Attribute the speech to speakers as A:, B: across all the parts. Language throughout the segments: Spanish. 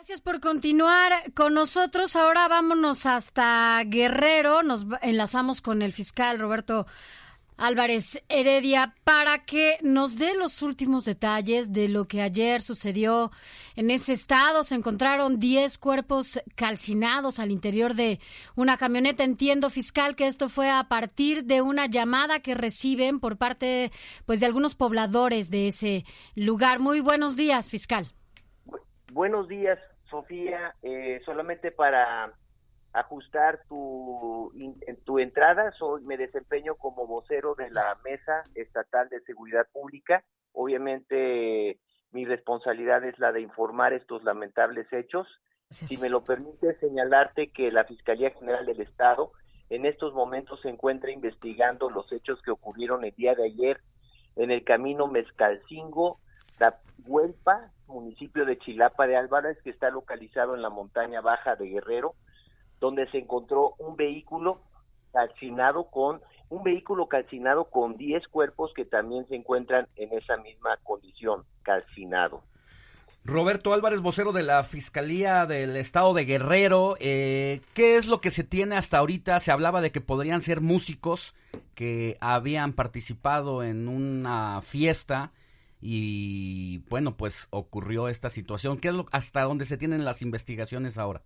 A: Gracias por continuar con nosotros. Ahora vámonos hasta Guerrero. Nos enlazamos con el fiscal Roberto Álvarez Heredia para que nos dé los últimos detalles de lo que ayer sucedió en ese estado. Se encontraron 10 cuerpos calcinados al interior de una camioneta. Entiendo, fiscal, que esto fue a partir de una llamada que reciben por parte pues, de algunos pobladores de ese lugar. Muy buenos días, fiscal.
B: Buenos días, Sofía. Eh, solamente para ajustar tu, in- tu entrada, soy, me desempeño como vocero de la Mesa Estatal de Seguridad Pública. Obviamente, mi responsabilidad es la de informar estos lamentables hechos. Si me lo permite señalarte que la Fiscalía General del Estado en estos momentos se encuentra investigando los hechos que ocurrieron el día de ayer en el camino Mezcalcingo, Huelpa, municipio de Chilapa de Álvarez, que está localizado en la montaña baja de Guerrero, donde se encontró un vehículo calcinado con un vehículo calcinado con 10 cuerpos que también se encuentran en esa misma condición, calcinado.
C: Roberto Álvarez, vocero de la Fiscalía del Estado de Guerrero, eh, ¿qué es lo que se tiene hasta ahorita? Se hablaba de que podrían ser músicos que habían participado en una fiesta y bueno, pues ocurrió esta situación. ¿Qué es lo hasta dónde se tienen las investigaciones ahora?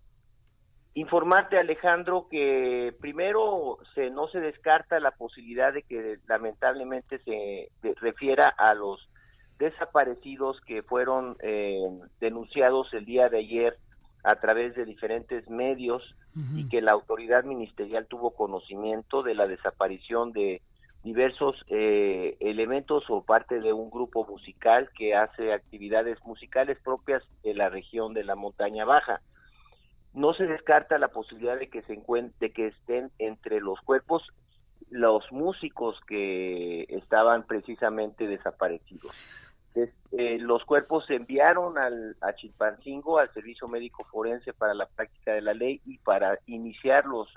B: Informarte, Alejandro, que primero se no se descarta la posibilidad de que lamentablemente se de- refiera a los desaparecidos que fueron eh, denunciados el día de ayer a través de diferentes medios y que la autoridad ministerial tuvo conocimiento de la desaparición de diversos eh, elementos o parte de un grupo musical que hace actividades musicales propias de la región de la montaña baja no se descarta la posibilidad de que se encuentre, de que estén entre los cuerpos los músicos que estaban precisamente desaparecidos. Es- eh, los cuerpos se enviaron al, a Chilpancingo, al Servicio Médico Forense para la práctica de la ley y para iniciar los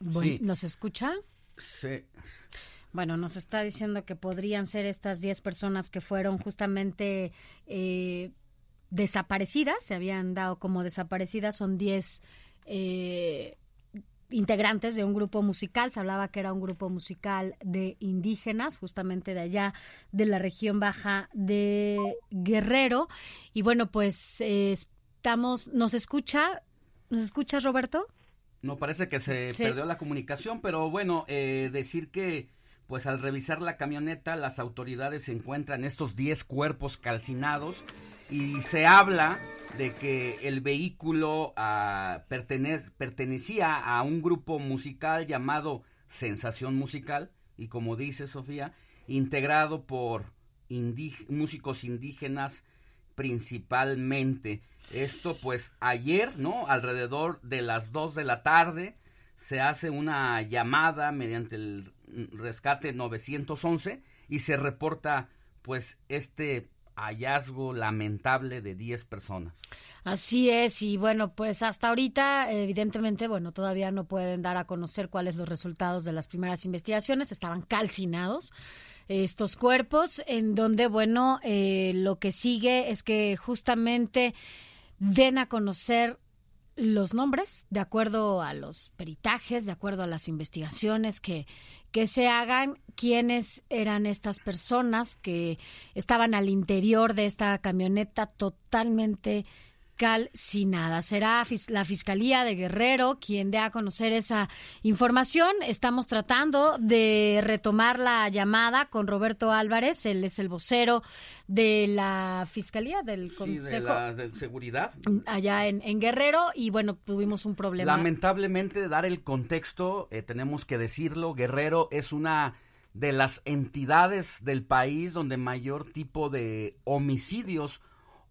A: Bueno,
C: Sí.
A: ¿Nos escucha?
C: Sí.
A: Bueno, nos está diciendo que podrían ser estas 10 personas que fueron justamente eh, desaparecidas, se habían dado como desaparecidas, son 10 eh, integrantes de un grupo musical, se hablaba que era un grupo musical de indígenas, justamente de allá, de la región baja de Guerrero. Y bueno, pues eh, estamos, ¿nos escucha? ¿Nos escuchas, Roberto?
C: No parece que se
A: Sí.
C: perdió la comunicación, pero bueno, eh, decir que pues al revisar la camioneta las autoridades encuentran estos 10 cuerpos calcinados y se habla de que el vehículo pertenec- pertenecía a un grupo musical llamado Sensación Musical y como dice Sofía, integrado por músicos indígenas principalmente. Esto pues ayer, ¿no? Alrededor de las 2 de la tarde se hace una llamada mediante el rescate 911 y se reporta pues este hallazgo lamentable de 10 personas.
A: Así es, y bueno, pues hasta ahorita, evidentemente, bueno, todavía no pueden dar a conocer cuáles los resultados de las primeras investigaciones, estaban calcinados estos cuerpos, en donde, bueno, eh, lo que sigue es que justamente den a conocer los nombres de acuerdo a los peritajes, de acuerdo a las investigaciones que, que se hagan, quiénes eran estas personas que estaban al interior de esta camioneta totalmente calcinada. Será fis- la Fiscalía de Guerrero quien dé a conocer esa información. Estamos tratando de retomar la llamada con Roberto Álvarez, él es el vocero de la Fiscalía del
C: Sí, de
A: Consejo
C: la de seguridad.
A: allá en, en Guerrero y bueno, tuvimos un problema.
C: Lamentablemente, dar el contexto, eh, tenemos que decirlo, Guerrero es una de las entidades del país donde mayor tipo de homicidios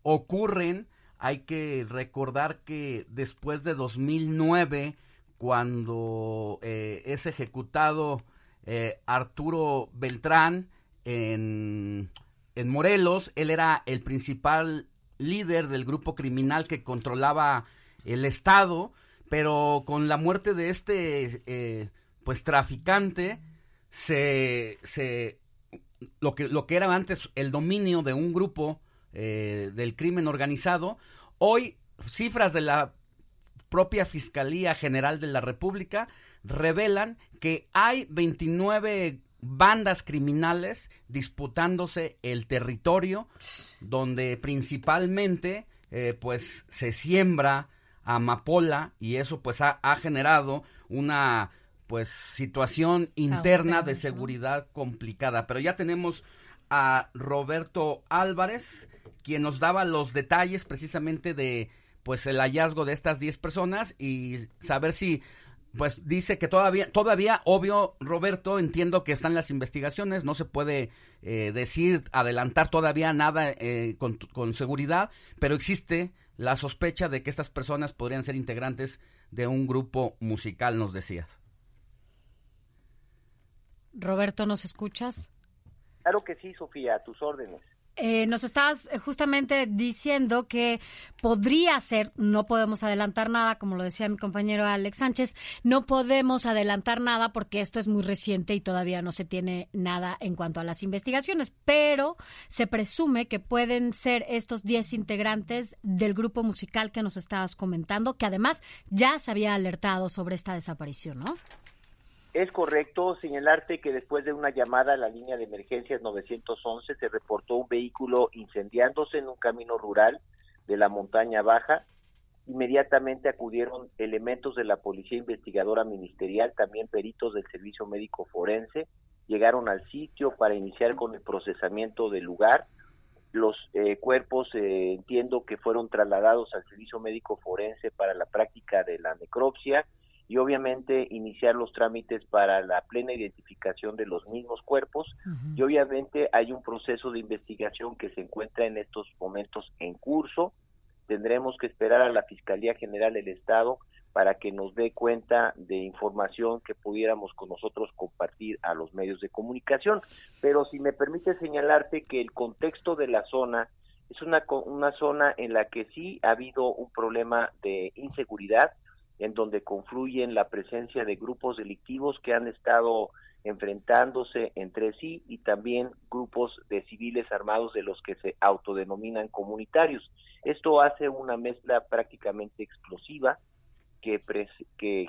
C: ocurren. Hay que recordar que después de 2009, cuando eh, es ejecutado eh, Arturo Beltrán en, en Morelos, él era el principal líder del grupo criminal que controlaba el Estado, pero con la muerte de este eh, pues traficante, se, se lo que lo que era antes el dominio de un grupo eh, del crimen organizado hoy cifras de la propia fiscalía general de la república revelan que hay 29 bandas criminales disputándose el territorio donde principalmente eh, pues se siembra amapola y eso pues ha, ha generado una pues situación interna de seguridad complicada. Pero ya tenemos a Roberto Álvarez, quien nos daba los detalles precisamente de pues el hallazgo de estas 10 personas y saber si pues dice que todavía, todavía, obvio, Roberto, entiendo que están las investigaciones, no se puede eh, decir, adelantar todavía nada eh, con, con, seguridad, pero existe la sospecha de que estas personas podrían ser integrantes de un grupo musical, nos decías.
A: Roberto, ¿nos escuchas?
B: Claro que sí, Sofía, a tus órdenes.
A: Eh, nos estabas eh, justamente diciendo que podría ser, no podemos adelantar nada, como lo decía mi compañero Alex Sánchez, no podemos adelantar nada porque esto es muy reciente y todavía no se tiene nada en cuanto a las investigaciones, pero se presume que pueden ser estos 10 integrantes del grupo musical que nos estabas comentando, que además ya se había alertado sobre esta desaparición, ¿no?
B: Es correcto señalarte que después de una llamada a la línea de emergencias 911 se reportó un vehículo incendiándose en un camino rural de la montaña baja. Inmediatamente acudieron elementos de la Policía Investigadora Ministerial, también peritos del Servicio Médico Forense, llegaron al sitio para iniciar con el procesamiento del lugar. Los eh, cuerpos eh, entiendo que fueron trasladados al Servicio Médico Forense para la práctica de la necropsia y obviamente iniciar los trámites para la plena identificación de los mismos cuerpos y obviamente hay un proceso de investigación que se encuentra en estos momentos en curso. Tendremos que esperar a la Fiscalía General del Estado para que nos dé cuenta de información que pudiéramos con nosotros compartir a los medios de comunicación. Pero si me permite señalarte que el contexto de la zona es una, una zona en la que sí ha habido un problema de inseguridad, en donde confluyen la presencia de grupos delictivos que han estado enfrentándose entre sí y también grupos de civiles armados de los que se autodenominan comunitarios. Esto hace una mezcla prácticamente explosiva que,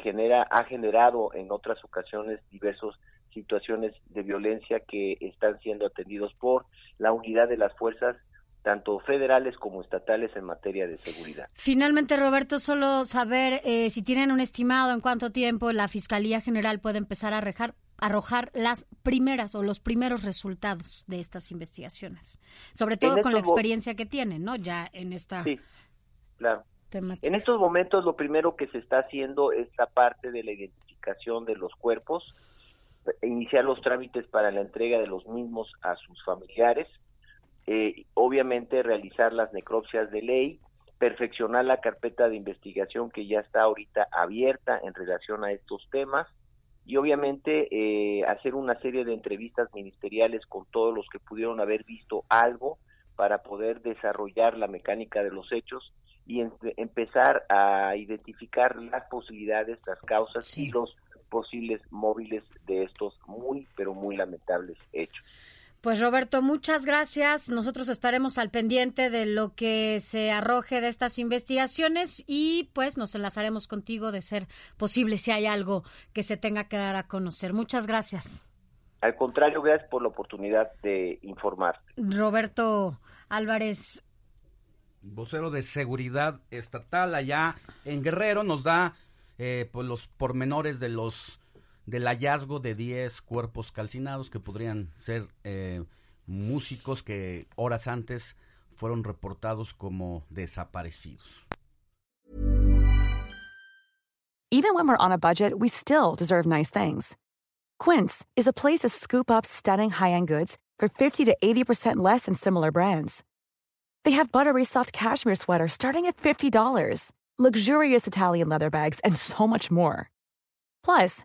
B: genera, ha generado en otras ocasiones diversas situaciones de violencia que están siendo atendidos por la unidad de las fuerzas tanto federales como estatales en materia de seguridad.
A: Finalmente, Roberto, solo saber eh, si tienen un estimado en cuánto tiempo la Fiscalía General puede empezar a arrojar, arrojar las primeras o los primeros resultados de estas investigaciones, sobre todo con la experiencia que tienen, ¿no? Ya en esta...
B: Sí, claro. En estos momentos lo primero que se está haciendo es la parte de la identificación de los cuerpos, iniciar los trámites para la entrega de los mismos a sus familiares, eh, obviamente realizar las necropsias de ley, perfeccionar la carpeta de investigación que ya está ahorita abierta en relación a estos temas y obviamente eh, hacer una serie de entrevistas ministeriales con todos los que pudieron haber visto algo para poder desarrollar la mecánica de los hechos y empezar a identificar las posibilidades, las causas y los posibles móviles de estos muy, pero muy lamentables hechos.
A: Pues Roberto, muchas gracias. Nosotros estaremos al pendiente de lo que se arroje de estas investigaciones y pues nos enlazaremos contigo de ser posible si hay algo que se tenga que dar a conocer. Muchas gracias.
B: Al contrario, gracias por la oportunidad de informar.
A: Roberto Álvarez.
C: Vocero de Seguridad Estatal allá en Guerrero nos da eh, pues los pormenores de los del hallazgo de 10 cuerpos calcinados que podrían ser eh, músicos que horas antes fueron reportados como desaparecidos.
D: Even when we're on a budget, we still deserve nice things. Quince is a place to scoop up stunning high-end goods for 50 to 80% less than similar brands. They have buttery soft cashmere sweaters starting at $50, luxurious Italian leather bags, and so much more. Plus,